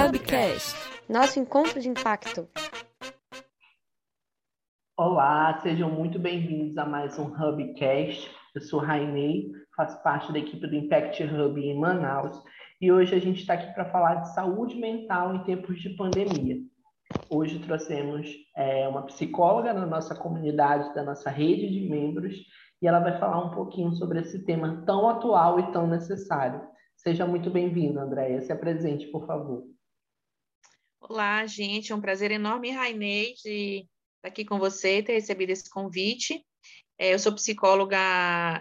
Hubcast, nosso encontro de impacto. Olá, sejam muito bem-vindos a mais um Hubcast. Eu sou Rainei, faço parte da equipe do Impact Hub em Manaus e hoje a gente está aqui para falar de saúde mental em tempos de pandemia. Hoje trouxemos é, uma psicóloga na nossa comunidade, da nossa rede de membros, e ela vai falar um pouquinho sobre esse tema tão atual e tão necessário. Seja muito bem-vinda, Andréia. Se apresente, por favor. Olá, gente. É um prazer enorme, Rainei, de estar aqui com você ter recebido esse convite. É, eu sou psicóloga,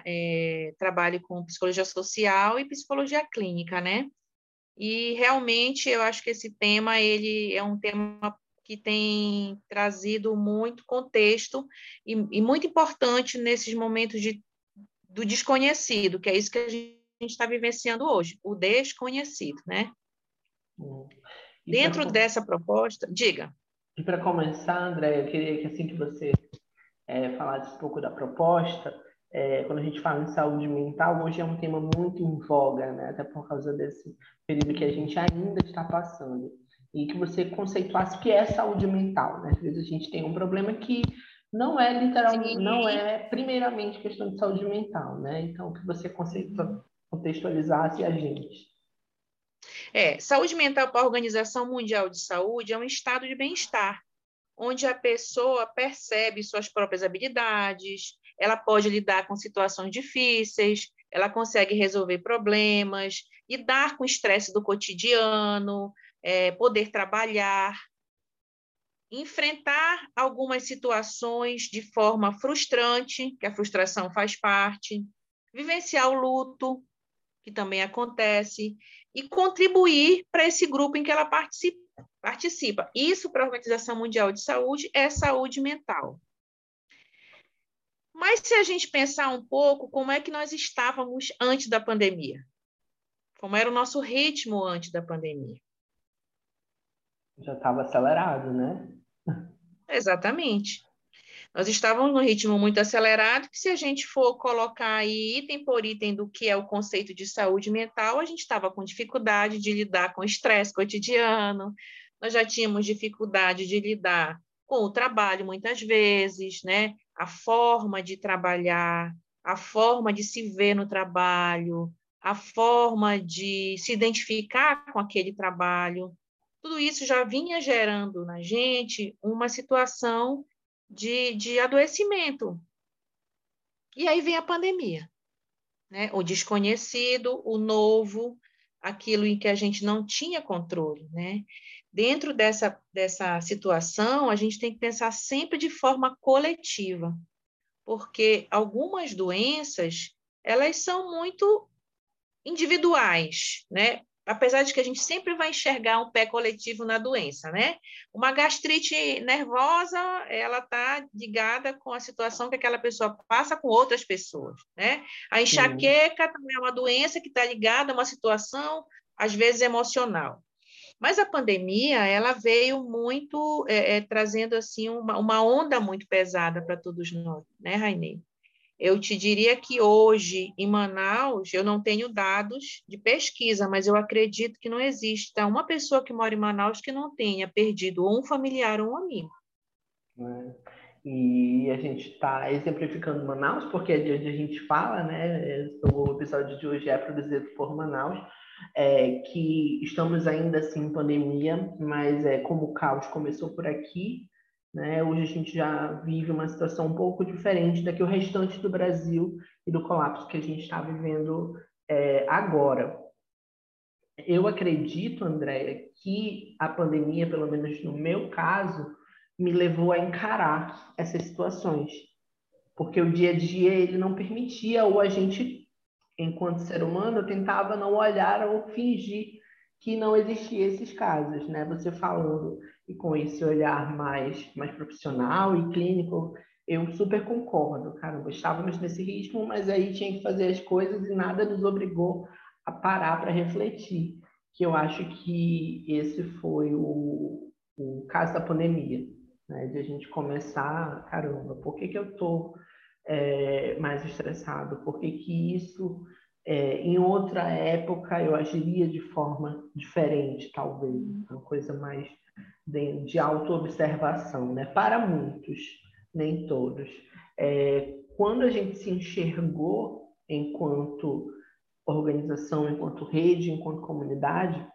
é, trabalho com psicologia social e psicologia clínica, né? E realmente eu acho que esse tema ele é um tema que tem trazido muito contexto e, e muito importante nesses momentos de, do desconhecido, que é isso que a gente está vivenciando hoje, o desconhecido, né? Hum. Dentro pra... dessa proposta, diga. E para começar, André, eu queria que assim que você é, falasse um pouco da proposta, é, quando a gente fala em saúde mental, hoje é um tema muito em voga, né? até por causa desse período que a gente ainda está passando. E que você conceituasse o que é saúde mental. Né? Às vezes a gente tem um problema que não é literalmente, não é primeiramente questão de saúde mental, né? Então, que você contextualizasse a gente. É, saúde mental para a Organização Mundial de Saúde é um estado de bem-estar, onde a pessoa percebe suas próprias habilidades, ela pode lidar com situações difíceis, ela consegue resolver problemas, lidar com o estresse do cotidiano, é, poder trabalhar, enfrentar algumas situações de forma frustrante, que a frustração faz parte, vivenciar o luto, que também acontece, e contribuir para esse grupo em que ela participa. participa. Isso para a Organização Mundial de Saúde é saúde mental. Mas se a gente pensar um pouco como é que nós estávamos antes da pandemia, como era o nosso ritmo antes da pandemia? Já estava acelerado, né? Exatamente. Nós estávamos num ritmo muito acelerado, que se a gente for colocar aí item por item do que é o conceito de saúde mental, a gente estava com dificuldade de lidar com o estresse cotidiano, nós já tínhamos dificuldade de lidar com o trabalho muitas vezes, né? A forma de trabalhar, a forma de se ver no trabalho, a forma de se identificar com aquele trabalho. Tudo isso já vinha gerando na gente uma situação de, de adoecimento. E aí vem a pandemia, né? O desconhecido, o novo, aquilo em que a gente não tinha controle, né? dentro dessa, dessa situação, a gente tem que pensar sempre de forma coletiva, porque algumas doenças, elas são muito individuais, né? Apesar de que a gente sempre vai enxergar um pé coletivo na doença, né? Uma gastrite nervosa, ela está ligada com a situação que aquela pessoa passa com outras pessoas, né? A enxaqueca também é uma doença que está ligada a uma situação, às vezes, emocional. Mas a pandemia, ela veio muito é, é, trazendo assim uma, uma onda muito pesada para todos nós, né, Rainê? Eu te diria que hoje, em Manaus, eu não tenho dados de pesquisa, mas eu acredito que não exista uma pessoa que mora em Manaus que não tenha perdido ou um familiar ou um amigo. É. E a gente está exemplificando Manaus, porque é de onde a gente fala, né? O episódio de hoje é produzido por Manaus, é, que estamos ainda assim em pandemia, mas é, como o caos começou por aqui, né, hoje a gente já vive uma situação um pouco diferente da que o restante do Brasil e do colapso que a gente está vivendo é, agora. Eu acredito, Andréia, que a pandemia, pelo menos no meu caso, me levou a encarar essas situações, porque o dia a dia ele não permitia ou a gente enquanto ser humano, tentava não olhar ou fingir que não existiam esses casos, né? Você falando e com esse olhar mais, mais profissional e clínico, eu super concordo, caramba, estávamos nesse ritmo, mas aí tinha que fazer as coisas e nada nos obrigou a parar para refletir, que eu acho que esse foi o, o caso da pandemia, né? De a gente começar, caramba, por que que eu estou é, mais estressado? Por que, que isso é, em outra época eu agiria de forma diferente, talvez, uma coisa mais de, de autoobservação, né? Para muitos, nem todos. É, quando a gente se enxergou enquanto organização, enquanto rede, enquanto comunidade,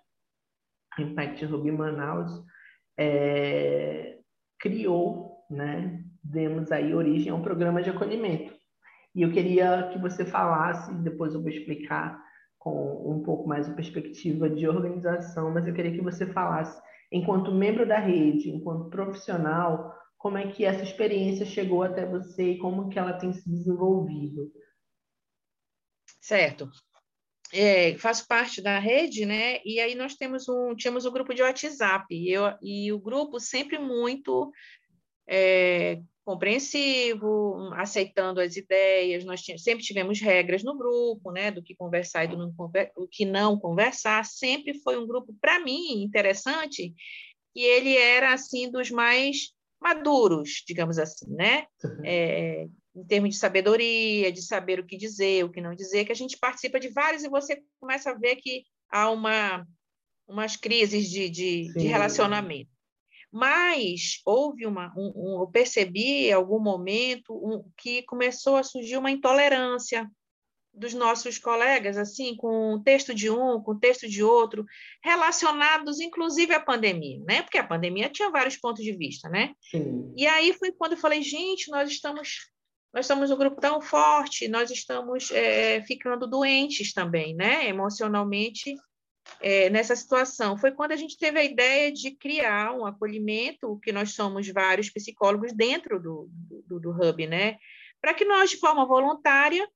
Impact Ruby Manaus é, criou, né, demos aí origem a um programa de acolhimento. E eu queria que você falasse, depois eu vou explicar com um pouco mais a perspectiva de organização, mas eu queria que você falasse, enquanto membro da rede, enquanto profissional, como é que essa experiência chegou até você e como que ela tem se desenvolvido. Certo. É, faço parte da rede, né? E aí nós temos um, tínhamos um grupo de WhatsApp, e, eu, e o grupo sempre muito é, compreensivo, aceitando as ideias. Nós sempre tivemos regras no grupo, né? Do que conversar e do não, o que não conversar. Sempre foi um grupo, para mim, interessante, e ele era, assim, dos mais maduros, digamos assim, né? Uhum. É, em termos de sabedoria, de saber o que dizer, o que não dizer, que a gente participa de vários e você começa a ver que há uma, umas crises de, de, de relacionamento. Mas houve uma, um, um, eu percebi em algum momento um, que começou a surgir uma intolerância dos nossos colegas, assim, com o texto de um, com o texto de outro, relacionados inclusive à pandemia, né? Porque a pandemia tinha vários pontos de vista, né? Sim. E aí foi quando eu falei, gente, nós estamos nós estamos um grupo tão forte, nós estamos é, ficando doentes também, né? Emocionalmente é, nessa situação. Foi quando a gente teve a ideia de criar um acolhimento, que nós somos vários psicólogos dentro do, do, do Hub, né? Para que nós, de forma voluntária,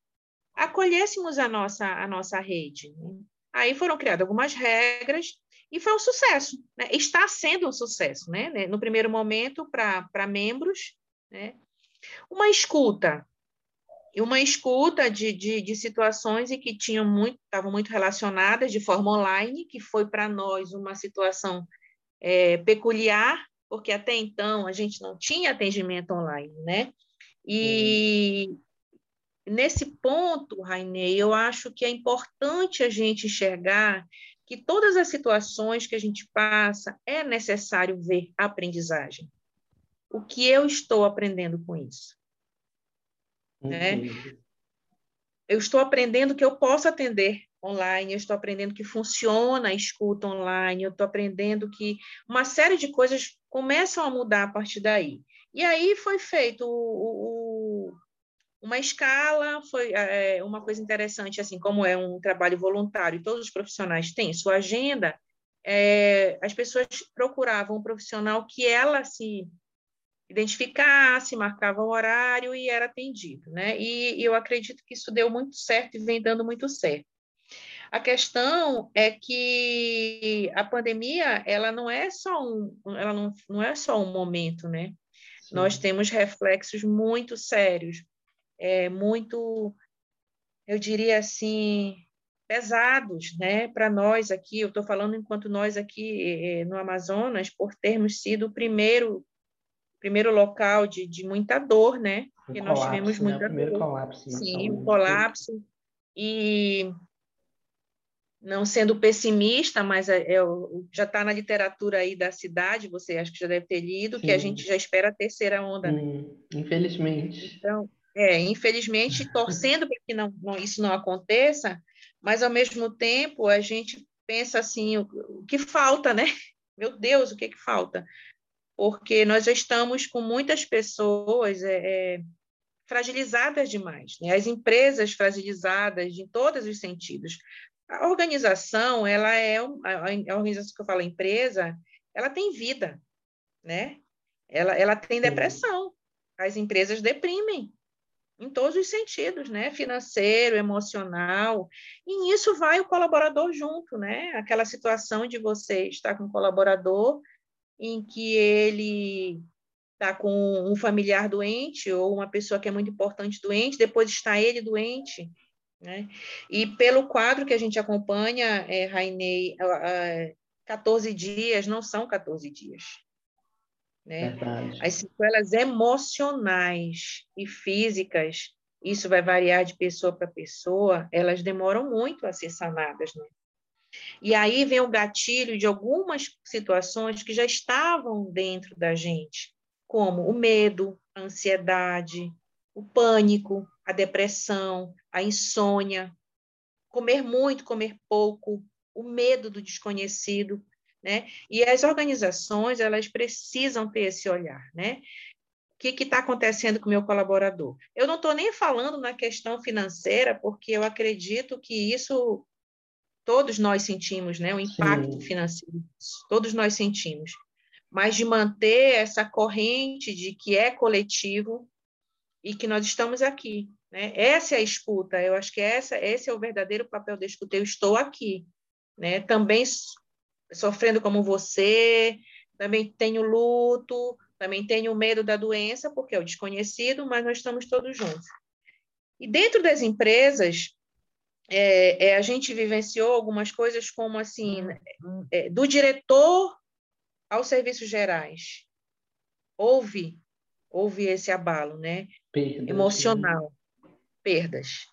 acolhêssemos a nossa, a nossa rede. Né? Aí foram criadas algumas regras e foi um sucesso. Né? Está sendo um sucesso, né? No primeiro momento, para membros, né? Uma escuta, e uma escuta de, de, de, situações e que tinham muito, estavam muito relacionadas de forma online, que foi para nós uma situação é, peculiar, porque até então a gente não tinha atendimento online, né? E, hum nesse ponto, Rainei, eu acho que é importante a gente enxergar que todas as situações que a gente passa é necessário ver aprendizagem. O que eu estou aprendendo com isso? Né? Eu estou aprendendo que eu posso atender online, eu estou aprendendo que funciona a escuta online, eu estou aprendendo que uma série de coisas começam a mudar a partir daí. E aí foi feito o, o uma escala foi é, uma coisa interessante, assim, como é um trabalho voluntário, todos os profissionais têm sua agenda, é, as pessoas procuravam um profissional que ela se identificasse, marcava o horário e era atendido, né? E, e eu acredito que isso deu muito certo e vem dando muito certo. A questão é que a pandemia, ela não é só um, ela não, não é só um momento, né? Sim. Nós temos reflexos muito sérios é, muito, eu diria assim, pesados, né, para nós aqui. Eu estou falando enquanto nós aqui é, no Amazonas, por termos sido o primeiro primeiro local de, de muita dor, né? Porque nós tivemos né? muita dor. colapso. Sim, o colapso. E não sendo pessimista, mas é, é, já está na literatura aí da cidade, você acho que já deve ter lido, Sim. que a gente já espera a terceira onda. Né? Infelizmente. Então, é, infelizmente, torcendo para que não, não, isso não aconteça, mas, ao mesmo tempo, a gente pensa assim, o, o que falta, né? Meu Deus, o que, que falta? Porque nós já estamos com muitas pessoas é, é, fragilizadas demais, né? as empresas fragilizadas em todos os sentidos. A organização, ela é, a organização que eu falo, a empresa, ela tem vida, né? Ela, ela tem depressão. As empresas deprimem, em todos os sentidos, né? Financeiro, emocional. E nisso vai o colaborador junto, né? Aquela situação de você estar com um colaborador em que ele está com um familiar doente ou uma pessoa que é muito importante doente, depois está ele doente, né? E pelo quadro que a gente acompanha, é, Rainei, 14 dias não são 14 dias. Né? As sequelas emocionais e físicas isso vai variar de pessoa para pessoa, elas demoram muito a ser sanadas, né? E aí vem o gatilho de algumas situações que já estavam dentro da gente, como o medo, a ansiedade, o pânico, a depressão, a insônia, comer muito, comer pouco, o medo do desconhecido, né? E as organizações, elas precisam ter esse olhar, né? O que está acontecendo com o meu colaborador? Eu não estou nem falando na questão financeira, porque eu acredito que isso todos nós sentimos, né? O impacto Sim. financeiro, todos nós sentimos. Mas de manter essa corrente de que é coletivo e que nós estamos aqui, né? Essa é a escuta. Eu acho que essa, esse é o verdadeiro papel da escuta. Eu estou aqui, né? Também sofrendo como você, também tenho luto, também tenho medo da doença, porque é o desconhecido, mas nós estamos todos juntos. E dentro das empresas, é, é, a gente vivenciou algumas coisas como assim, é, do diretor aos serviços gerais. Houve, houve esse abalo, né? Perdas, Emocional. Sim. Perdas.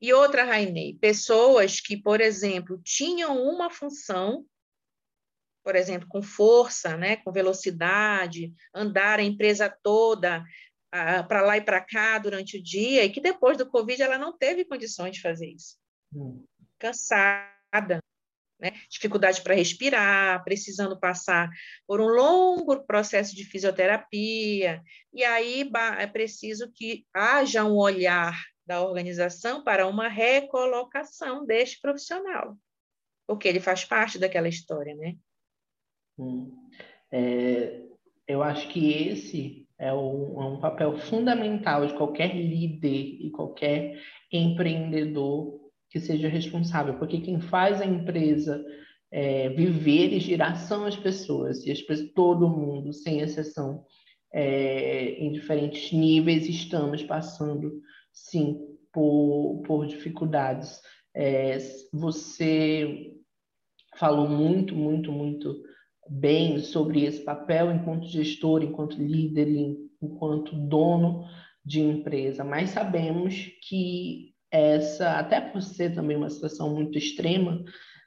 E outra, Rainei, pessoas que, por exemplo, tinham uma função por exemplo, com força, né, com velocidade, andar a empresa toda para lá e para cá durante o dia, e que depois do Covid ela não teve condições de fazer isso. Cansada, né? dificuldade para respirar, precisando passar por um longo processo de fisioterapia, e aí é preciso que haja um olhar da organização para uma recolocação deste profissional, porque ele faz parte daquela história, né? É, eu acho que esse é, o, é um papel fundamental de qualquer líder e qualquer empreendedor que seja responsável, porque quem faz a empresa é, viver e girar são as pessoas, e as pessoas, todo mundo, sem exceção, é, em diferentes níveis, estamos passando, sim, por, por dificuldades. É, você falou muito, muito, muito bem sobre esse papel enquanto gestor, enquanto líder, enquanto dono de empresa, mas sabemos que essa, até por ser também uma situação muito extrema,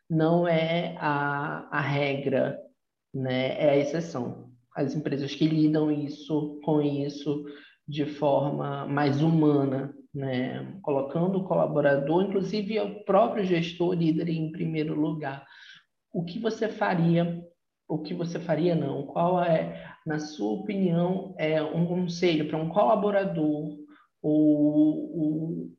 não é a, a regra, né? é a exceção. As empresas que lidam isso com isso de forma mais humana, né? colocando o colaborador, inclusive o próprio gestor líder em primeiro lugar. O que você faria o que você faria não? Qual é, na sua opinião, é um conselho para um colaborador ou,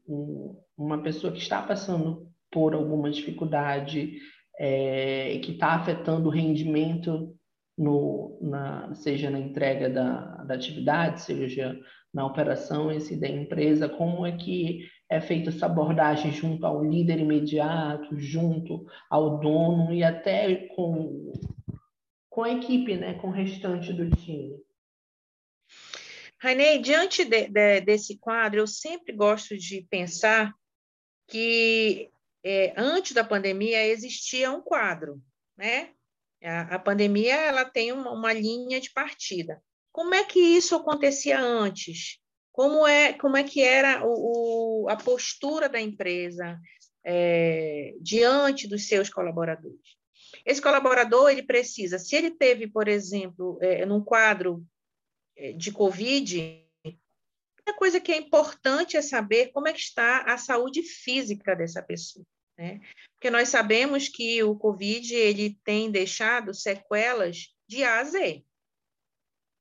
uma pessoa que está passando por alguma dificuldade é, que está afetando o rendimento no, na, seja na entrega da, da atividade, seja na operação em si da empresa, como é que é feita essa abordagem junto ao líder imediato, junto ao dono e até com com a equipe, né, com o restante do time. Rainei, diante de, de, desse quadro, eu sempre gosto de pensar que é, antes da pandemia existia um quadro, né? A, a pandemia ela tem uma, uma, linha de partida. Como é que isso acontecia antes? Como é, como é que era o, o a postura da empresa é, diante dos seus colaboradores? Esse colaborador, ele precisa, se ele teve, por exemplo, é, num quadro de Covid, a coisa que é importante é saber como é que está a saúde física dessa pessoa, né? Porque nós sabemos que o Covid, ele tem deixado sequelas de A a Z,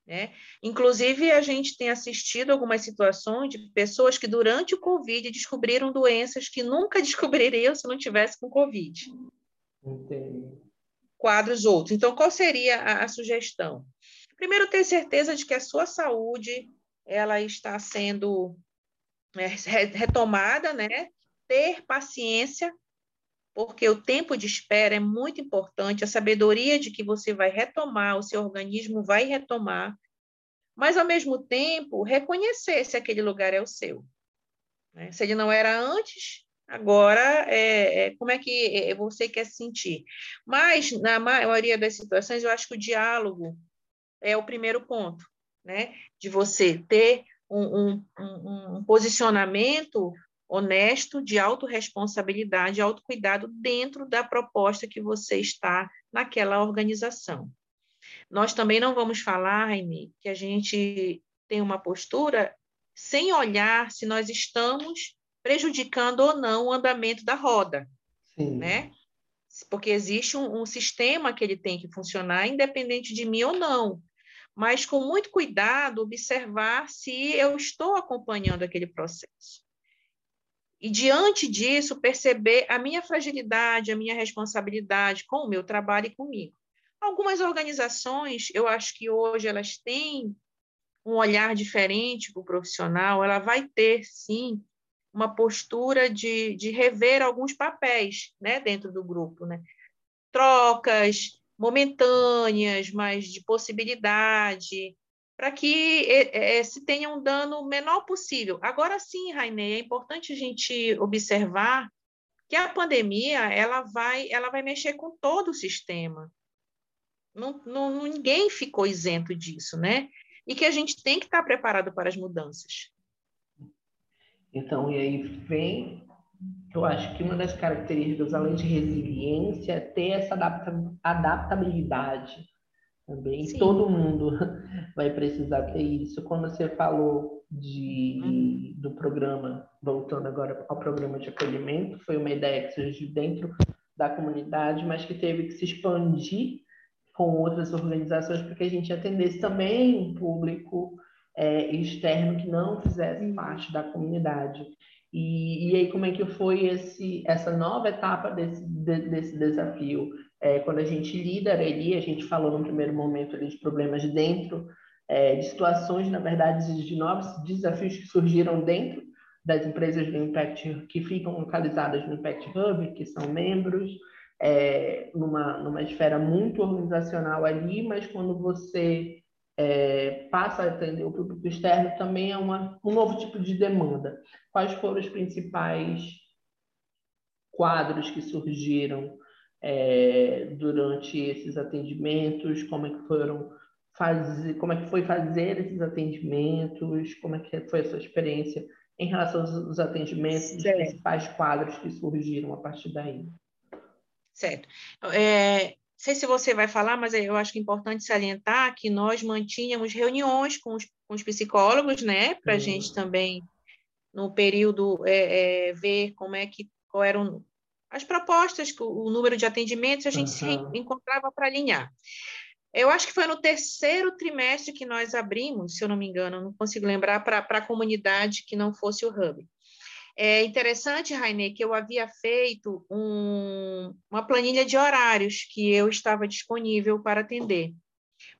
né? Inclusive, a gente tem assistido algumas situações de pessoas que, durante o Covid, descobriram doenças que nunca descobririam se não tivesse com Covid. Entendi quadros outros. Então, qual seria a, a sugestão? Primeiro, ter certeza de que a sua saúde ela está sendo é, retomada, né? Ter paciência, porque o tempo de espera é muito importante, a sabedoria de que você vai retomar, o seu organismo vai retomar, mas ao mesmo tempo reconhecer se aquele lugar é o seu. Né? Se ele não era antes, Agora, é, é, como é que é, você quer sentir? Mas, na maioria das situações, eu acho que o diálogo é o primeiro ponto, né? De você ter um, um, um, posicionamento honesto de autorresponsabilidade, autocuidado dentro da proposta que você está naquela organização. Nós também não vamos falar, Raine, que a gente tem uma postura sem olhar se nós estamos prejudicando ou não o andamento da roda, Sim. né? Porque existe um, um sistema que ele tem que funcionar independente de mim ou não mas com muito cuidado observar se eu estou acompanhando aquele processo. E diante disso, perceber a minha fragilidade, a minha responsabilidade com o meu trabalho e comigo. Algumas organizações, eu acho que hoje elas têm um olhar diferente para o profissional, ela vai ter, sim, uma postura de, de rever alguns papéis né, dentro do grupo. Né? Trocas momentâneas, mas de possibilidade, para que é, se tenha um dano menor possível. Agora sim, Rainê, é importante a gente observar que a pandemia ela vai, ela vai mexer com todo o sistema. Não, não, ninguém ficou isento disso, né? E que a gente tem que estar preparado para as mudanças. Então, e aí vem, eu acho que uma das características, além de resiliência, é ter essa adaptabilidade também. Sim. Todo mundo vai precisar ter isso. Quando você falou de, uhum. do programa, voltando agora ao programa de acolhimento, foi uma ideia que surgiu dentro da comunidade, mas que teve que se expandir com outras organizações para que a gente atendesse também um público é, externo que não fizesse uhum. parte da comunidade. E, e aí, como é que foi esse, essa nova etapa desse, de, desse desafio? É, quando a gente lidera ali, a gente falou no primeiro momento ali de problemas dentro, é, de situações, na verdade, de novos desafios que surgiram dentro das empresas do Impact, que ficam localizadas no Impact Hub, que são membros, é, numa, numa esfera muito organizacional ali, mas quando você é, passa a atender o público externo, também é uma, um novo tipo de demanda. Quais foram os principais quadros que surgiram é, durante esses atendimentos? Como é que foram fazer, como é que foi fazer esses atendimentos? Como é que foi a sua experiência em relação aos atendimentos, os principais quadros que surgiram a partir daí? Certo. É, sei se você vai falar, mas eu acho que é importante salientar que nós mantínhamos reuniões com os, com os psicólogos, né, para a uhum. gente também, no período, é, é, ver como é que, qual eram as propostas, o número de atendimentos, a gente uhum. se encontrava para alinhar. Eu acho que foi no terceiro trimestre que nós abrimos, se eu não me engano, não consigo lembrar, para a comunidade que não fosse o Hub. É interessante, Raine, que eu havia feito um, uma planilha de horários que eu estava disponível para atender.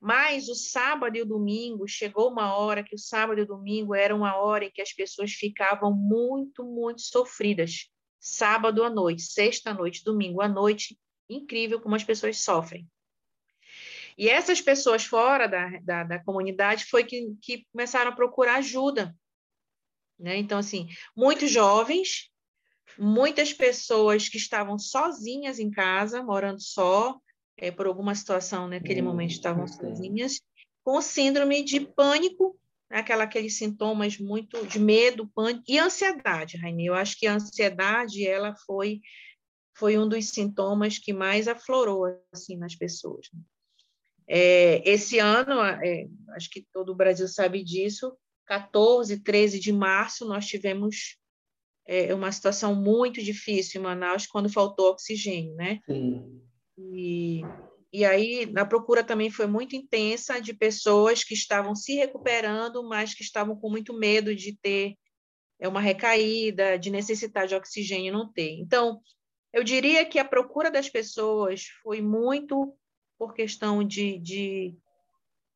Mas o sábado e o domingo, chegou uma hora que o sábado e o domingo era uma hora em que as pessoas ficavam muito, muito sofridas. Sábado à noite, sexta à noite, domingo à noite, incrível como as pessoas sofrem. E essas pessoas fora da, da, da comunidade foi que, que começaram a procurar ajuda né? Então, assim, muitos jovens, muitas pessoas que estavam sozinhas em casa, morando só, é, por alguma situação naquele hum, momento estavam sozinhas, com síndrome de pânico, né? aquela, aqueles sintomas muito de medo, pânico e ansiedade, Raine. Eu acho que a ansiedade ela foi foi um dos sintomas que mais aflorou assim nas pessoas. Né? É, esse ano, é, acho que todo o Brasil sabe disso, 14, 13 de março, nós tivemos é, uma situação muito difícil em Manaus quando faltou oxigênio, né? Sim. E, e aí a procura também foi muito intensa de pessoas que estavam se recuperando, mas que estavam com muito medo de ter é, uma recaída, de necessitar de oxigênio e não ter. Então, eu diria que a procura das pessoas foi muito por questão de, de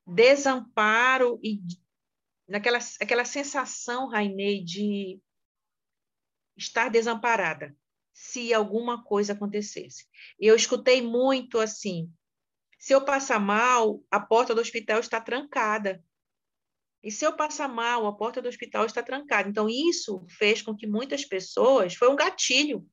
desamparo e naquela aquela sensação, Rainei, de estar desamparada se alguma coisa acontecesse. Eu escutei muito assim: se eu passar mal, a porta do hospital está trancada. E se eu passar mal, a porta do hospital está trancada. Então, isso fez com que muitas pessoas, foi um gatilho,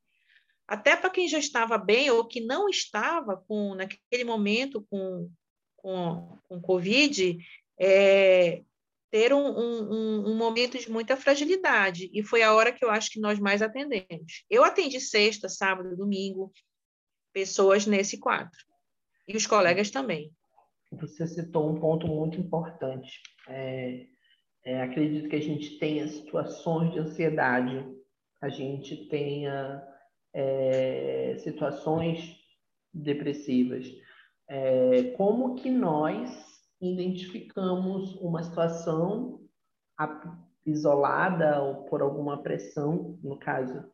até para quem já estava bem ou que não estava com naquele momento com, com, com Covid, é, ter um, um, um, momento de muita fragilidade, e foi a hora que eu acho que nós mais atendemos. Eu atendi sexta, sábado, domingo, pessoas nesse quadro, e os colegas também. Você citou um ponto muito importante. É, é, acredito que a gente tenha situações de ansiedade, a gente tenha é, situações depressivas. É, como que nós identificamos uma situação isolada ou por alguma pressão, no caso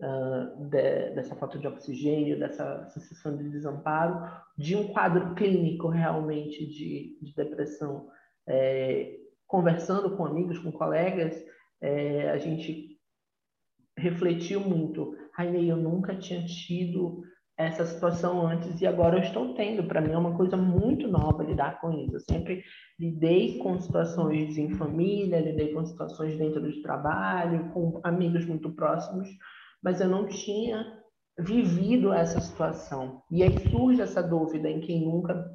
uh, de, dessa falta de oxigênio, dessa sensação de desamparo, de um quadro clínico realmente de, de depressão. É, conversando com amigos, com colegas, é, a gente refletiu muito. Rainei, eu nunca tinha tido essa situação antes e agora eu estou tendo. Para mim é uma coisa muito nova lidar com isso. Eu sempre lidei com situações em família, lidei com situações dentro do trabalho, com amigos muito próximos, mas eu não tinha vivido essa situação. E aí surge essa dúvida em quem nunca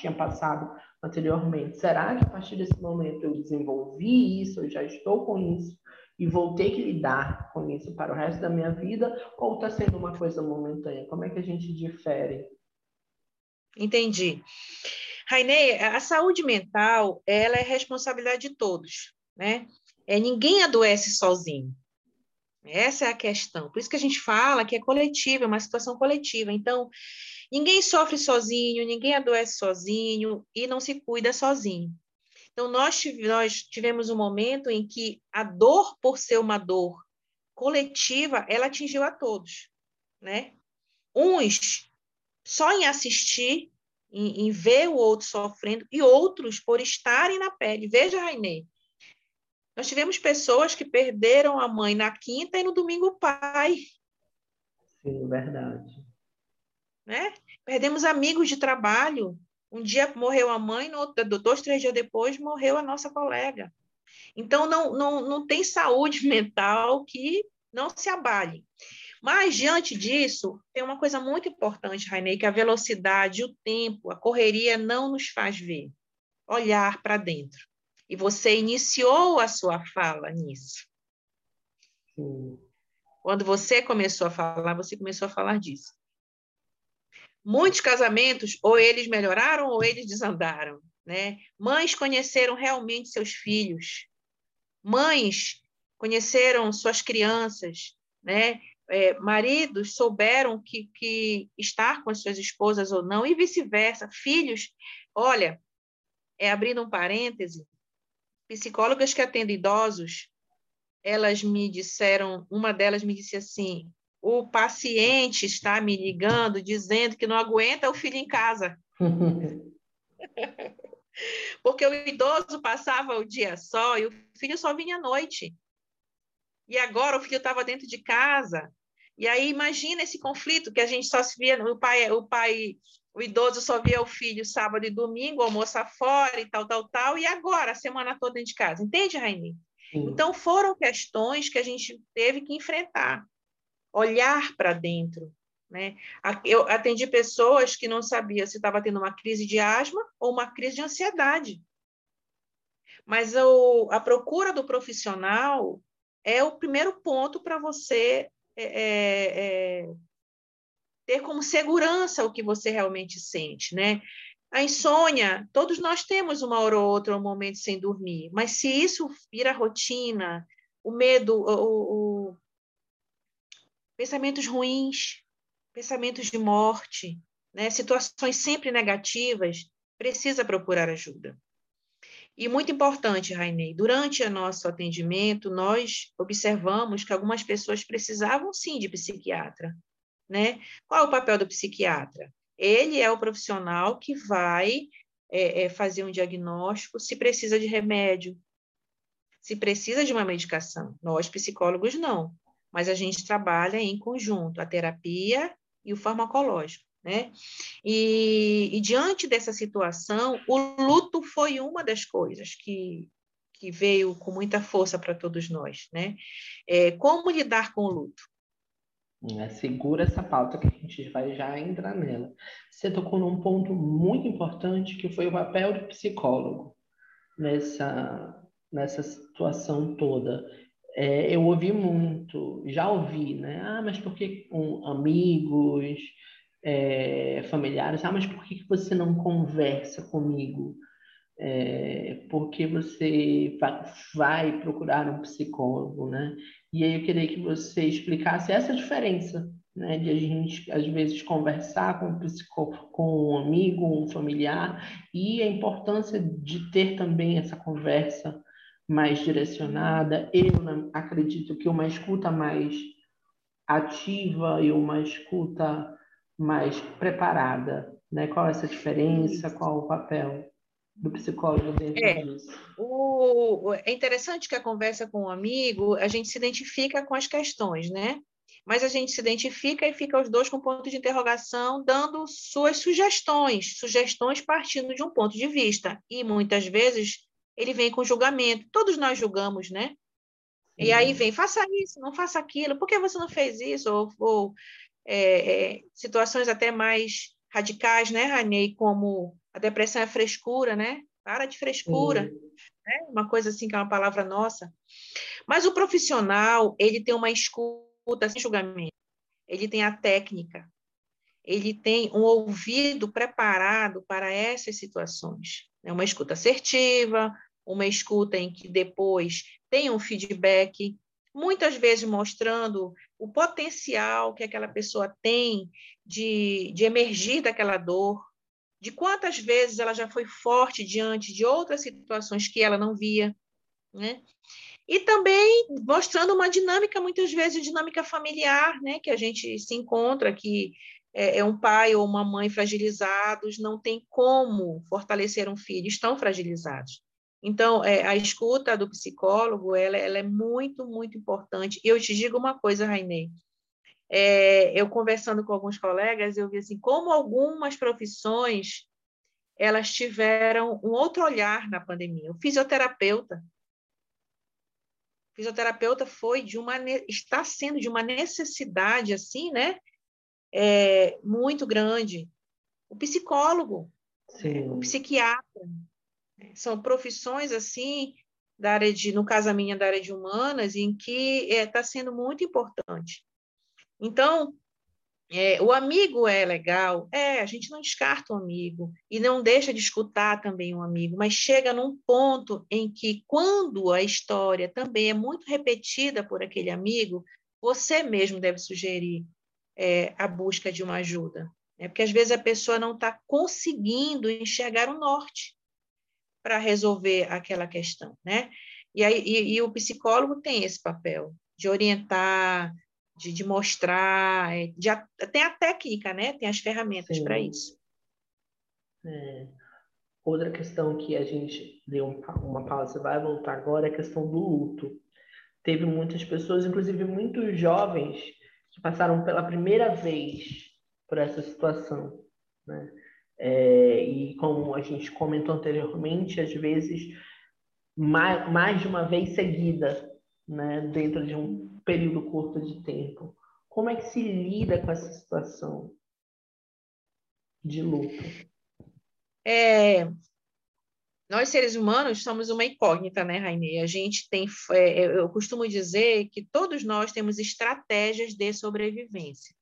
tinha passado anteriormente. Será que a partir desse momento eu desenvolvi isso, eu já estou com isso? E vou ter que lidar com isso para o resto da minha vida ou está sendo uma coisa momentânea? Como é que a gente difere? Entendi. Rainê, a saúde mental, ela é responsabilidade de todos, né? É, ninguém adoece sozinho. Essa é a questão. Por isso que a gente fala que é coletiva, é uma situação coletiva. Então, ninguém sofre sozinho, ninguém adoece sozinho e não se cuida sozinho. Então, nós, nós tivemos um momento em que a dor, por ser uma dor coletiva, ela atingiu a todos, né? Uns só em assistir, em, em ver o outro sofrendo, e outros por estarem na pele. Veja, Rainê, nós tivemos pessoas que perderam a mãe na quinta e no domingo o pai. Sim, verdade. Né? Perdemos amigos de trabalho um dia morreu a mãe, no outro, dois, três dias depois morreu a nossa colega. Então, não, não, não tem saúde mental que não se abale. Mas, diante disso, tem uma coisa muito importante, Rainei, que a velocidade, o tempo, a correria não nos faz ver, olhar para dentro. E você iniciou a sua fala nisso. Sim. Quando você começou a falar, você começou a falar disso. Muitos casamentos, ou eles melhoraram ou eles desandaram. Né? Mães conheceram realmente seus filhos. Mães conheceram suas crianças. Né? É, maridos souberam que, que estar com as suas esposas ou não, e vice-versa. Filhos, olha, é, abrindo um parêntese, psicólogas que atendem idosos, elas me disseram, uma delas me disse assim, o paciente está me ligando dizendo que não aguenta o filho em casa. Porque o idoso passava o dia só e o filho só vinha à noite. E agora o filho estava dentro de casa. E aí imagina esse conflito que a gente só se via, o pai, o pai, o idoso só via o filho sábado e domingo, almoça fora e tal, tal, tal, e agora a semana toda dentro de casa. Entende, Raine? Então foram questões que a gente teve que enfrentar olhar para dentro. Né? Eu atendi pessoas que não sabiam se estava tendo uma crise de asma ou uma crise de ansiedade. Mas o, a procura do profissional é o primeiro ponto para você é, é, é, ter como segurança o que você realmente sente, né? A insônia, todos nós temos uma hora ou outra um momento sem dormir, mas se isso vira rotina, o medo, o, o, pensamentos ruins, pensamentos de morte, né? situações sempre negativas, precisa procurar ajuda. E muito importante, Rainei, durante o nosso atendimento, nós observamos que algumas pessoas precisavam sim de psiquiatra. Né? Qual é o papel do psiquiatra? Ele é o profissional que vai é, é, fazer um diagnóstico se precisa de remédio, se precisa de uma medicação. Nós, psicólogos, não mas a gente trabalha em conjunto, a terapia e o farmacológico. Né? E, e, diante dessa situação, o luto foi uma das coisas que, que veio com muita força para todos nós. Né? É, como lidar com o luto? É, segura essa pauta que a gente vai já entrar nela. Você tocou num ponto muito importante que foi o papel do psicólogo. nessa, nessa situação toda. É, eu ouvi muito, já ouvi, né? Ah, mas por que com amigos, é, familiares? Ah, mas por que você não conversa comigo? É, porque você vai procurar um psicólogo, né? E aí eu queria que você explicasse essa diferença, né? De a gente, às vezes, conversar com um, psicólogo, com um amigo, um familiar, e a importância de ter também essa conversa mais direcionada. Eu acredito que uma escuta mais ativa e uma escuta mais preparada, né? Qual é essa diferença? Qual o papel do psicólogo dentro é, disso? O, é interessante que a conversa com um amigo, a gente se identifica com as questões, né? Mas a gente se identifica e fica os dois com ponto de interrogação, dando suas sugestões, sugestões partindo de um ponto de vista. E muitas vezes ele vem com julgamento. Todos nós julgamos, né? E uhum. aí vem, faça isso, não faça aquilo, por que você não fez isso? Ou, ou é, é, situações até mais radicais, né, Ranei, como a depressão é frescura, né? Para de frescura. Uhum. Né? Uma coisa assim que é uma palavra nossa. Mas o profissional, ele tem uma escuta sem julgamento. Ele tem a técnica. Ele tem um ouvido preparado para essas situações. Né? Uma escuta assertiva, uma escuta em que depois tem um feedback, muitas vezes mostrando o potencial que aquela pessoa tem de, de emergir daquela dor, de quantas vezes ela já foi forte diante de outras situações que ela não via, né? E também mostrando uma dinâmica, muitas vezes, dinâmica familiar, né? Que a gente se encontra, que é, é um pai ou uma mãe fragilizados, não tem como fortalecer um filho, estão fragilizados. Então, é, a escuta do psicólogo, ela, ela, é muito, muito importante. E eu te digo uma coisa, Rainê, é, eu conversando com alguns colegas, eu vi assim, como algumas profissões, elas tiveram um outro olhar na pandemia. O fisioterapeuta, o fisioterapeuta foi de uma, está sendo de uma necessidade, assim, né, é, muito grande. O psicólogo, Sim. o psiquiatra, são profissões assim da área de, no caso a minha da área de humanas, em que está é, tá sendo muito importante. Então, é, o amigo é legal, é, a gente não descarta o amigo e não deixa de escutar também um amigo, mas chega num ponto em que, quando a história também é muito repetida por aquele amigo, você mesmo deve sugerir é, a busca de uma ajuda. Né? Porque às vezes a pessoa não está conseguindo enxergar o norte para resolver aquela questão, né? E, aí, e, e, o psicólogo tem esse papel de orientar, de, de mostrar, é, de, tem a técnica, né? Tem as ferramentas para isso. É. Outra questão que a gente deu uma pausa, vai voltar agora, é a questão do luto. Teve muitas pessoas, inclusive muitos jovens, que passaram pela primeira vez por essa situação, né? É, e como a gente comentou anteriormente, às vezes mais, mais de uma vez seguida, né, dentro de um período curto de tempo. Como é que se lida com essa situação de luto? É, nós seres humanos somos uma incógnita, né, Rainê? A gente tem, é, eu costumo dizer que todos nós temos estratégias de sobrevivência.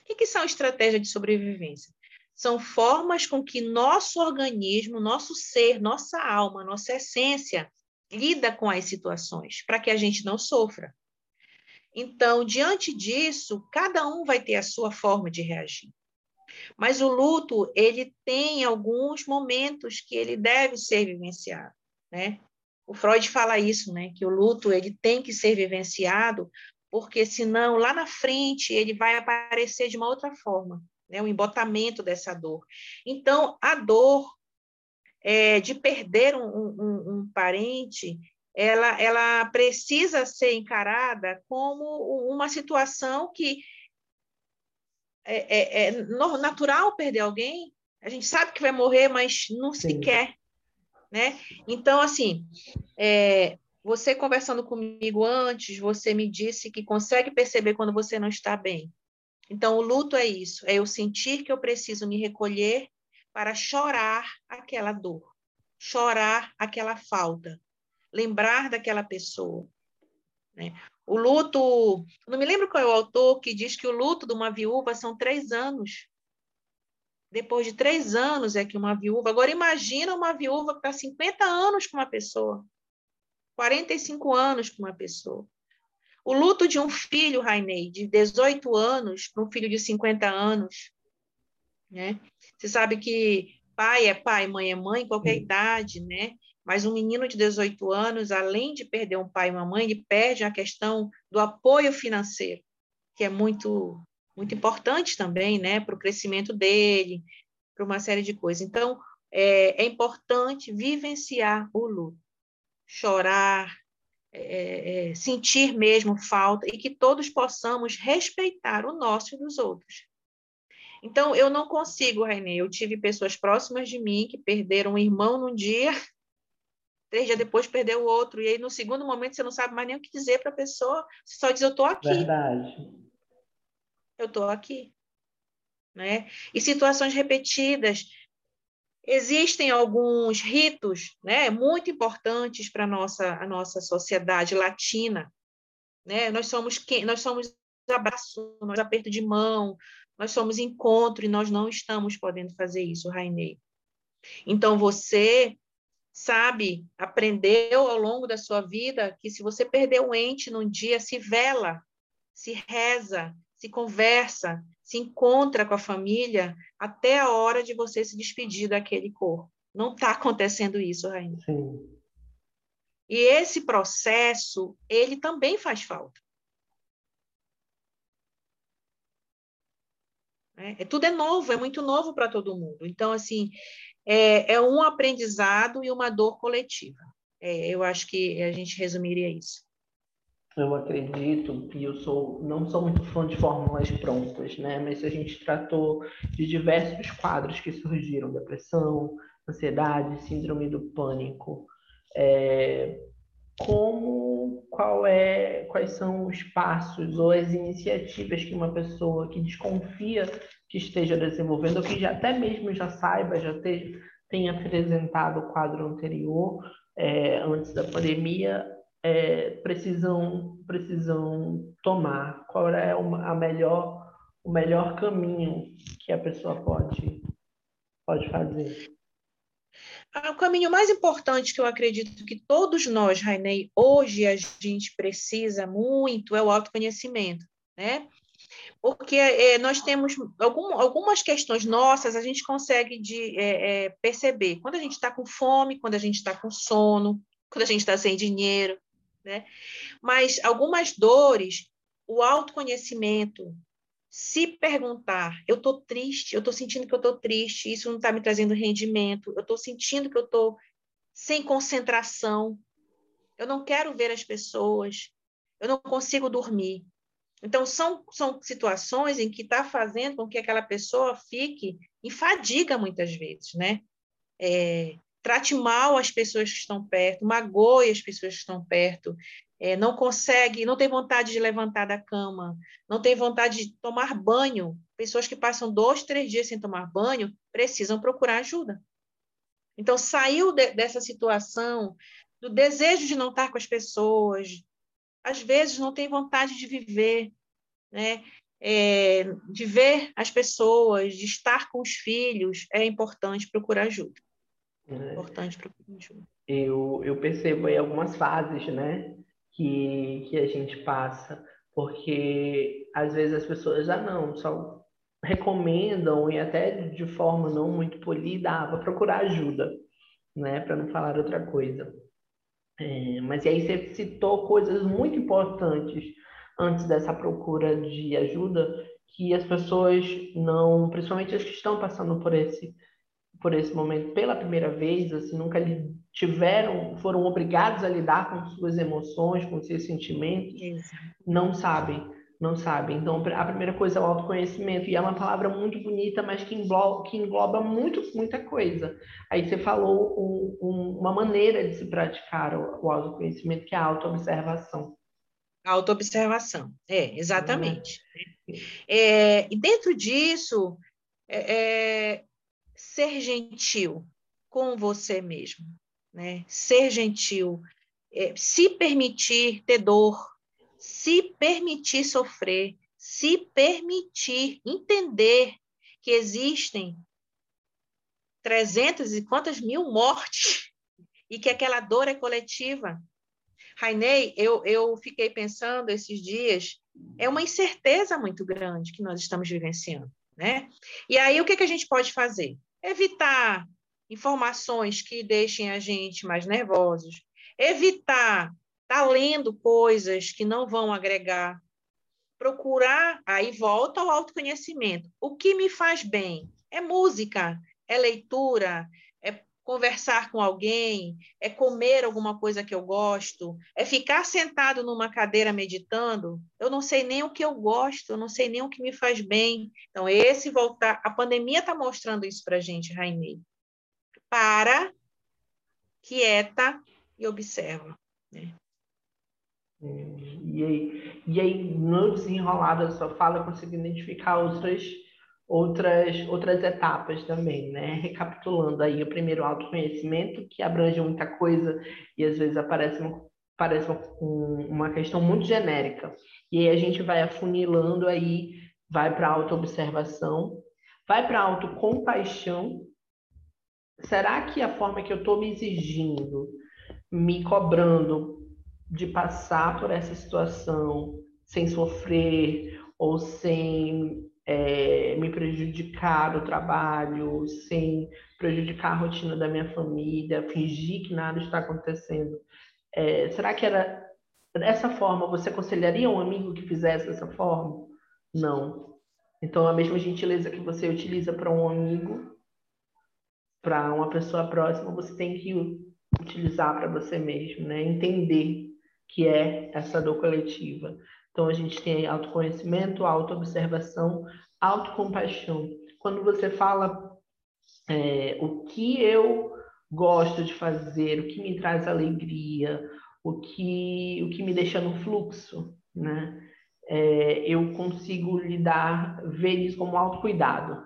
O que, que são estratégias de sobrevivência? são formas com que nosso organismo, nosso ser, nossa alma, nossa essência lida com as situações, para que a gente não sofra. Então, diante disso, cada um vai ter a sua forma de reagir. Mas o luto, ele tem alguns momentos que ele deve ser vivenciado, né? O Freud fala isso, né, que o luto ele tem que ser vivenciado, porque senão lá na frente ele vai aparecer de uma outra forma né, o embotamento dessa dor. Então, a dor é, de perder um, um, um parente, ela, ela precisa ser encarada como uma situação que é, é, é, natural perder alguém. A gente sabe que vai morrer, mas não Sim. se quer. Né? Então, assim, é, você conversando comigo antes, você me disse que consegue perceber quando você não está bem. Então, o luto é isso, é eu sentir que eu preciso me recolher para chorar aquela dor. chorar aquela falta, lembrar daquela pessoa. Né? O luto, não me lembro qual é o autor que diz que o luto de uma viúva são três anos. Depois de três anos é que uma viúva. Agora, imagina uma viúva que está 50 anos com uma pessoa, 45 anos com uma pessoa. O luto de um filho, Rainei, de 18 anos para um filho de 50 anos. Né? Você sabe que pai é pai, mãe é mãe, qualquer idade, né? Mas um menino de 18 anos, além de perder um pai e uma mãe, ele perde a questão do apoio financeiro, que é muito muito importante também, né, para o crescimento dele, para uma série de coisas. Então, é, é importante vivenciar o luto, chorar, é, é, sentir mesmo falta e que todos possamos respeitar o nosso e dos outros. Então, eu não consigo, Rainê. Eu tive pessoas próximas de mim que perderam um irmão num dia três dias depois perdeu o outro, e aí no segundo momento você não sabe mais nem o que dizer para a pessoa, você só diz, eu estou aqui. Verdade. Eu estou aqui. Né? E situações repetidas. Existem alguns ritos né, muito importantes para nossa, a nossa sociedade latina. Né? Nós somos nós somos abraço, nós aperto de mão, nós somos encontro e nós não estamos podendo fazer isso, Rainei. Então você sabe, aprendeu ao longo da sua vida que se você perder um ente num dia, se vela, se reza, se conversa, se encontra com a família até a hora de você se despedir daquele corpo. Não está acontecendo isso, Rainha. Sim. E esse processo, ele também faz falta. É, é tudo é novo, é muito novo para todo mundo. Então, assim, é, é um aprendizado e uma dor coletiva. É, eu acho que a gente resumiria isso. Eu acredito que eu sou não sou muito fã de fórmulas prontas, né? Mas a gente tratou de diversos quadros que surgiram: depressão, ansiedade, síndrome do pânico. É, como qual é quais são os passos ou as iniciativas que uma pessoa que desconfia que esteja desenvolvendo ou que já até mesmo já saiba já tenha apresentado o quadro anterior é, antes da pandemia é, precisam precisam tomar. Qual é uma, a melhor o melhor caminho que a pessoa pode pode fazer o caminho mais importante que eu acredito que todos nós, Rainei, hoje a gente precisa muito é o autoconhecimento, né? Porque é, nós temos algum, algumas questões nossas, a gente consegue de, é, é, perceber quando a gente está com fome, quando a gente está com sono, quando a gente está sem dinheiro, né? Mas algumas dores, o autoconhecimento, se perguntar, eu estou triste, eu estou sentindo que eu estou triste, isso não está me trazendo rendimento, eu estou sentindo que eu estou sem concentração, eu não quero ver as pessoas, eu não consigo dormir. Então, são, são situações em que está fazendo com que aquela pessoa fique em fadiga muitas vezes, né? É, trate mal as pessoas que estão perto, magoe as pessoas que estão perto, é, não consegue, não tem vontade de levantar da cama, não tem vontade de tomar banho. Pessoas que passam dois, três dias sem tomar banho precisam procurar ajuda. Então, saiu de, dessa situação do desejo de não estar com as pessoas, às vezes não tem vontade de viver, né? É, de ver as pessoas, de estar com os filhos, é importante procurar ajuda. Importante procurar ajuda. Eu, eu percebo aí algumas fases, né? que, que a gente passa, porque às vezes as pessoas já não, só recomendam e até de forma não muito polida, ah, vou procurar ajuda, né, para não falar outra coisa. É, mas aí você citou coisas muito importantes antes dessa procura de ajuda que as pessoas não, principalmente as que estão passando por esse por esse momento pela primeira vez, assim, nunca tiveram, foram obrigados a lidar com suas emoções, com seus sentimentos, não sabem, não sabem. Então, a primeira coisa é o autoconhecimento, e é uma palavra muito bonita, mas que engloba, que engloba muito, muita coisa. Aí você falou um, um, uma maneira de se praticar o, o autoconhecimento, que é a autoobservação. Autoobservação, é, exatamente. É, e dentro disso, é, é ser gentil, com você mesmo, né? Ser gentil, é, se permitir ter dor, se permitir sofrer, se permitir entender que existem 300 e quantas mil mortes e que aquela dor é coletiva. Rainei, eu, eu fiquei pensando esses dias, é uma incerteza muito grande que nós estamos vivenciando, né? E aí, o que, que a gente pode fazer? Evitar informações que deixem a gente mais nervosos, evitar estar tá lendo coisas que não vão agregar, procurar, aí volta ao autoconhecimento. O que me faz bem? É música, é leitura, conversar com alguém, é comer alguma coisa que eu gosto, é ficar sentado numa cadeira meditando. Eu não sei nem o que eu gosto, eu não sei nem o que me faz bem. Então, esse voltar. A pandemia está mostrando isso para a gente, Rainei. Para, quieta e observa. Né? É, e, aí, e aí, no desenrolar da sua fala, eu consigo identificar outras, outras, outras etapas também, né? Recapitulando aí, o primeiro autoconhecimento, que abrange muita coisa e às vezes aparece uma, parece uma, uma questão muito genérica. E aí a gente vai afunilando aí, vai para autoobservação, vai para autocompaixão. Será que a forma que eu estou me exigindo me cobrando de passar por essa situação sem sofrer ou sem é, me prejudicar o trabalho, sem prejudicar a rotina da minha família, fingir que nada está acontecendo. É, será que era dessa forma? Você aconselharia um amigo que fizesse dessa forma? Não. Então, a mesma gentileza que você utiliza para um amigo, para uma pessoa próxima, você tem que utilizar para você mesmo, né? Entender que é essa dor coletiva. Então a gente tem autoconhecimento, autoobservação, autocompaixão. Quando você fala é, o que eu gosto de fazer, o que me traz alegria, o que, o que me deixa no fluxo, né? É, eu consigo lidar, ver isso como autocuidado.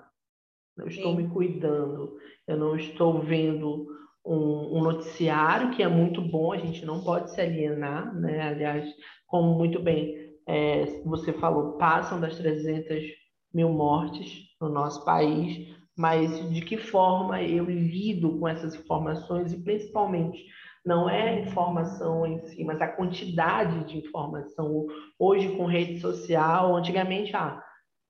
Eu estou Sim. me cuidando, eu não estou vendo um, um, noticiário que é muito bom, a gente não pode se alienar, né? Aliás, como muito bem é, você falou, passam das 300 mil mortes no nosso país, mas de que forma eu lido com essas informações e principalmente não é a informação em si, mas a quantidade de informação. Hoje, com rede social, antigamente, ah,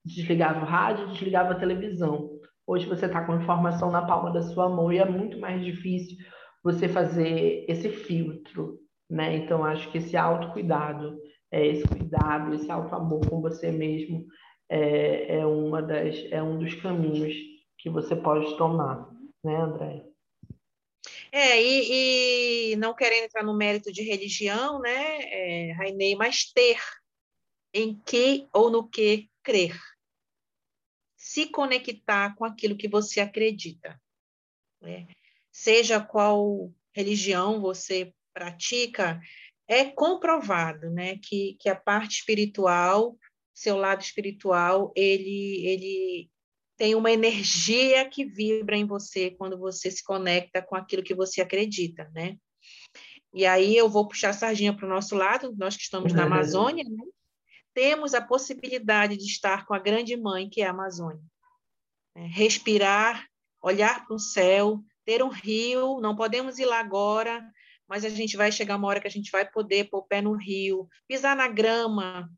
desligava o rádio, desligava a televisão. Hoje você está com informação na palma da sua mão e é muito mais difícil você fazer esse filtro, né? Então, acho que esse autocuidado, é, esse cuidado, esse auto-amor com você mesmo é, é, uma das, é um dos caminhos que você pode tomar, né, André? É, e, e, não querendo entrar no mérito de religião, né, é, Rainei, mas ter em que ou no que crer se conectar com aquilo que você acredita. Né? Seja qual religião você pratica, é comprovado né, que, que a parte espiritual, seu lado espiritual, ele, ele tem uma energia que vibra em você quando você se conecta com aquilo que você acredita, né? E aí eu vou puxar a sardinha para o nosso lado, nós que estamos na Amazônia, né? temos a possibilidade de estar com a grande mãe que é a Amazônia. É, respirar, olhar para o céu, ter um rio, não podemos ir lá agora, mas a gente vai chegar uma hora que a gente vai poder pôr o pé no rio, pisar na grama,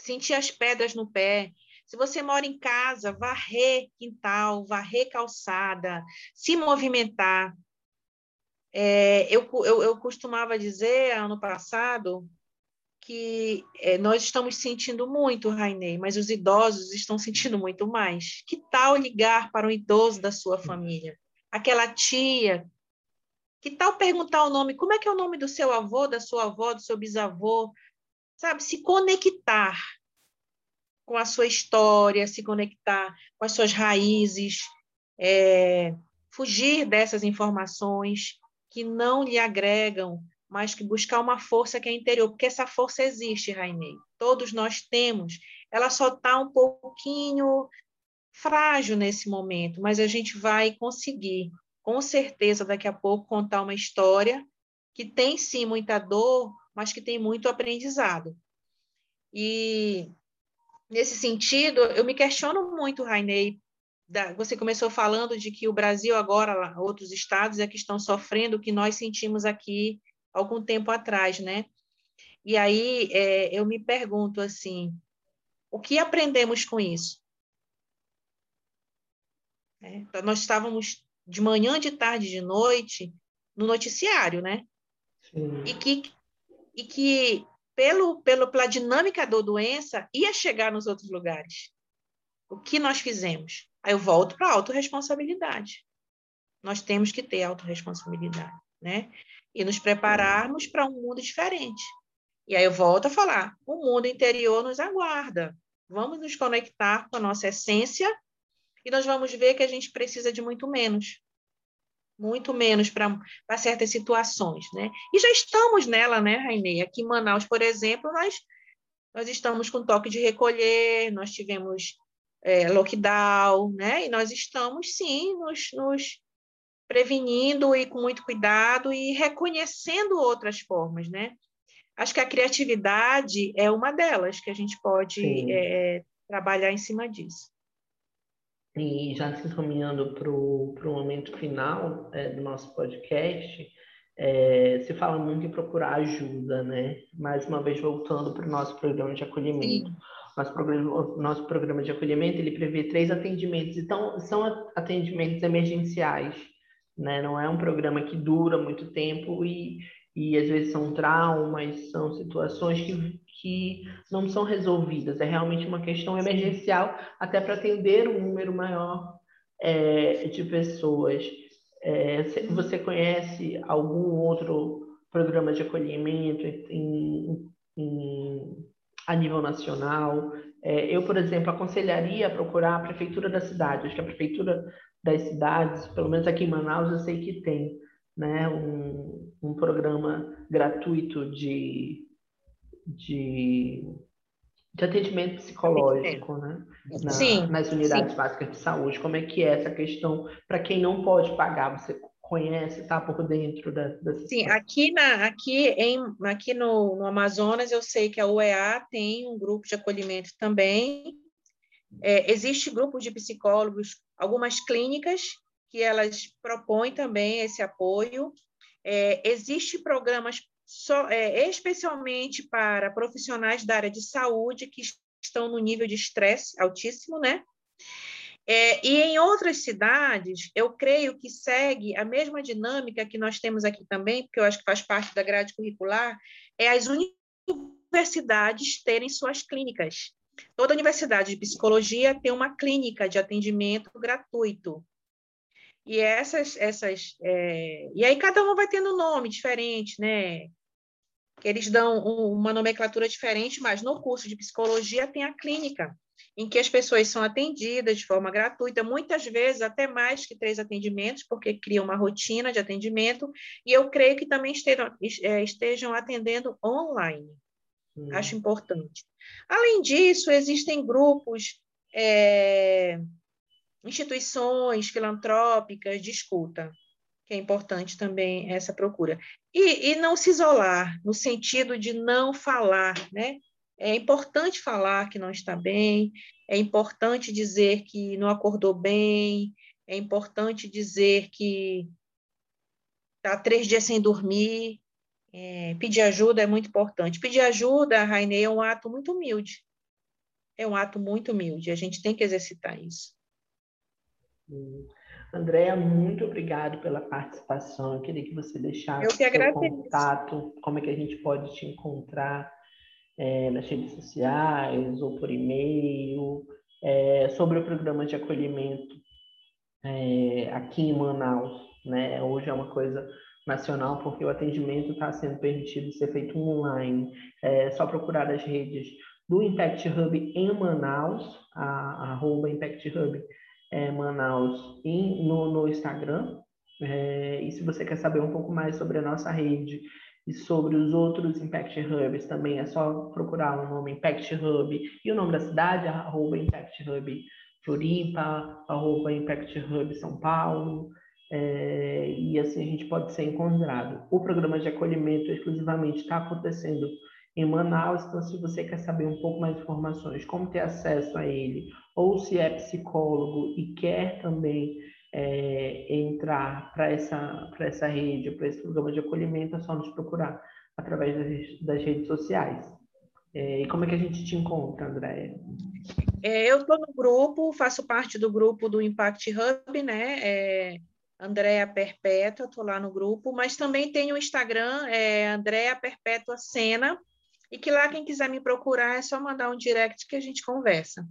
sentir as pedras no pé. Se você mora em casa, varrer quintal, varrer calçada, se movimentar. É, eu, eu, eu costumava dizer, ano passado, que é, nós estamos sentindo muito, Rainei, mas os idosos estão sentindo muito mais. Que tal ligar para um idoso da sua família? Aquela tia. Que tal perguntar o nome? Como é que é o nome do seu avô, da sua avó, do seu bisavô? Sabe, se conectar com a sua história, se conectar com as suas raízes, é, fugir dessas informações que não lhe agregam mas que buscar uma força que é interior, porque essa força existe, Rainei. Todos nós temos. Ela só está um pouquinho frágil nesse momento, mas a gente vai conseguir com certeza, daqui a pouco, contar uma história que tem sim muita dor, mas que tem muito aprendizado. E nesse sentido, eu me questiono muito, Rainei. Você começou falando de que o Brasil agora, outros estados é que estão sofrendo o que nós sentimos aqui algum tempo atrás, né? E aí é, eu me pergunto assim, o que aprendemos com isso? É, nós estávamos de manhã, de tarde, de noite no noticiário, né? Sim. E que, e que pelo, pelo, pela dinâmica da doença ia chegar nos outros lugares. O que nós fizemos? Aí eu volto para a autorresponsabilidade. Nós temos que ter autorresponsabilidade, né? E nos prepararmos para um mundo diferente. E aí eu volto a falar: o mundo interior nos aguarda. Vamos nos conectar com a nossa essência e nós vamos ver que a gente precisa de muito menos. Muito menos para certas situações, né? E já estamos nela, né, Rainê? Aqui em Manaus, por exemplo, nós, nós estamos com toque de recolher, nós tivemos é, lockdown, né? E nós estamos, sim, nos, nos prevenindo e com muito cuidado e reconhecendo outras formas, né? Acho que a criatividade é uma delas que a gente pode é, trabalhar em cima disso. E já se encaminhando para o momento final é, do nosso podcast, é, se fala muito em procurar ajuda, né? Mais uma vez voltando para o nosso programa de acolhimento. Nosso programa, nosso programa de acolhimento ele prevê três atendimentos, então são atendimentos emergenciais, né? Não é um programa que dura muito tempo e e às vezes são traumas, são situações que, que não são resolvidas. É realmente uma questão emergencial, até para atender um número maior é, de pessoas. É, você conhece algum outro programa de acolhimento em, em, a nível nacional? É, eu, por exemplo, aconselharia a procurar a prefeitura da cidade. Acho que a prefeitura das cidades, pelo menos aqui em Manaus, eu sei que tem né, um, um programa gratuito de, de, de atendimento psicológico né, na, sim, nas unidades sim. básicas de saúde. Como é que é essa questão para quem não pode pagar? Você conhece, está por dentro da, da Sim, aqui, na, aqui, em, aqui no, no Amazonas eu sei que a UEA tem um grupo de acolhimento também. É, existe grupo de psicólogos, algumas clínicas que elas propõem também esse apoio. É, Existem programas é, especialmente para profissionais da área de saúde que estão no nível de estresse altíssimo, né? É, e em outras cidades, eu creio que segue a mesma dinâmica que nós temos aqui também, porque eu acho que faz parte da grade curricular, é as universidades terem suas clínicas. Toda universidade de psicologia tem uma clínica de atendimento gratuito. E essas, essas, é... e aí cada uma vai tendo um nome diferente, né? Que eles dão um, uma nomenclatura diferente, mas no curso de psicologia tem a clínica, em que as pessoas são atendidas de forma gratuita, muitas vezes até mais que três atendimentos, porque cria uma rotina de atendimento, e eu creio que também estejam, é, estejam atendendo online. Hum. Acho importante. Além disso, existem grupos é, instituições filantrópicas de escuta, que é importante também essa procura. E, e não se isolar, no sentido de não falar, né? É importante falar que não está bem, é importante dizer que não acordou bem, é importante dizer que está três dias sem dormir. É, pedir ajuda é muito importante. Pedir ajuda, Rainê, é um ato muito humilde. É um ato muito humilde. A gente tem que exercitar isso. Andréa, muito obrigado pela participação. Eu queria que você deixasse agradeço. seu contato, como é que a gente pode te encontrar é, nas redes sociais ou por e-mail, é, sobre o programa de acolhimento é, aqui em Manaus. Né? Hoje é uma coisa nacional, porque o atendimento está sendo permitido ser feito online. É só procurar as redes do Impact Hub em Manaus, a, arroba Impact Hub é, Manaus em, no, no Instagram. É, e se você quer saber um pouco mais sobre a nossa rede e sobre os outros Impact Hubs, também é só procurar o nome Impact Hub e o nome da cidade, arroba Impact Hub Floripa, arroba Impact Hub São Paulo. é, e assim a gente pode ser encontrado. O programa de acolhimento exclusivamente está acontecendo em Manaus, então se você quer saber um pouco mais de informações, como ter acesso a ele, ou se é psicólogo e quer também é, entrar para essa, essa rede, para esse programa de acolhimento, é só nos procurar através das, das redes sociais. É, e como é que a gente te encontra, Andréia? É, eu estou no grupo, faço parte do grupo do Impact Hub, né? É, Andréa Perpétua, estou lá no grupo, mas também tenho o Instagram, é Andréa Perpétua Sena, e que lá quem quiser me procurar é só mandar um direct que a gente conversa.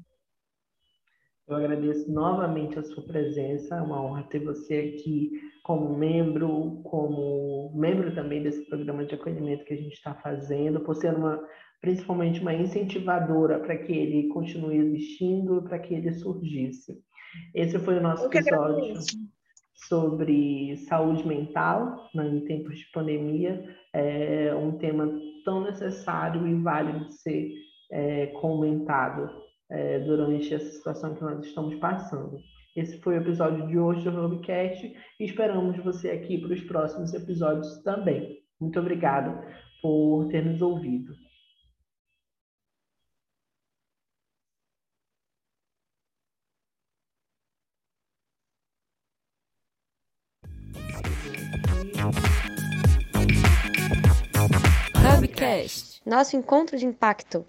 Eu agradeço novamente a sua presença, é uma honra ter você aqui como membro, como membro também desse programa de acolhimento que a gente está fazendo, por ser uma, principalmente uma incentivadora para que ele continue existindo, para que ele surgisse. Esse foi o nosso episódio sobre saúde mental né, em tempos de pandemia, é um tema tão necessário e válido de ser é, comentado é, durante essa situação que nós estamos passando. Esse foi o episódio de hoje do Hubcast e esperamos você aqui para os próximos episódios também. Muito obrigado por ter nos ouvido. Hubcast, nosso encontro de impacto.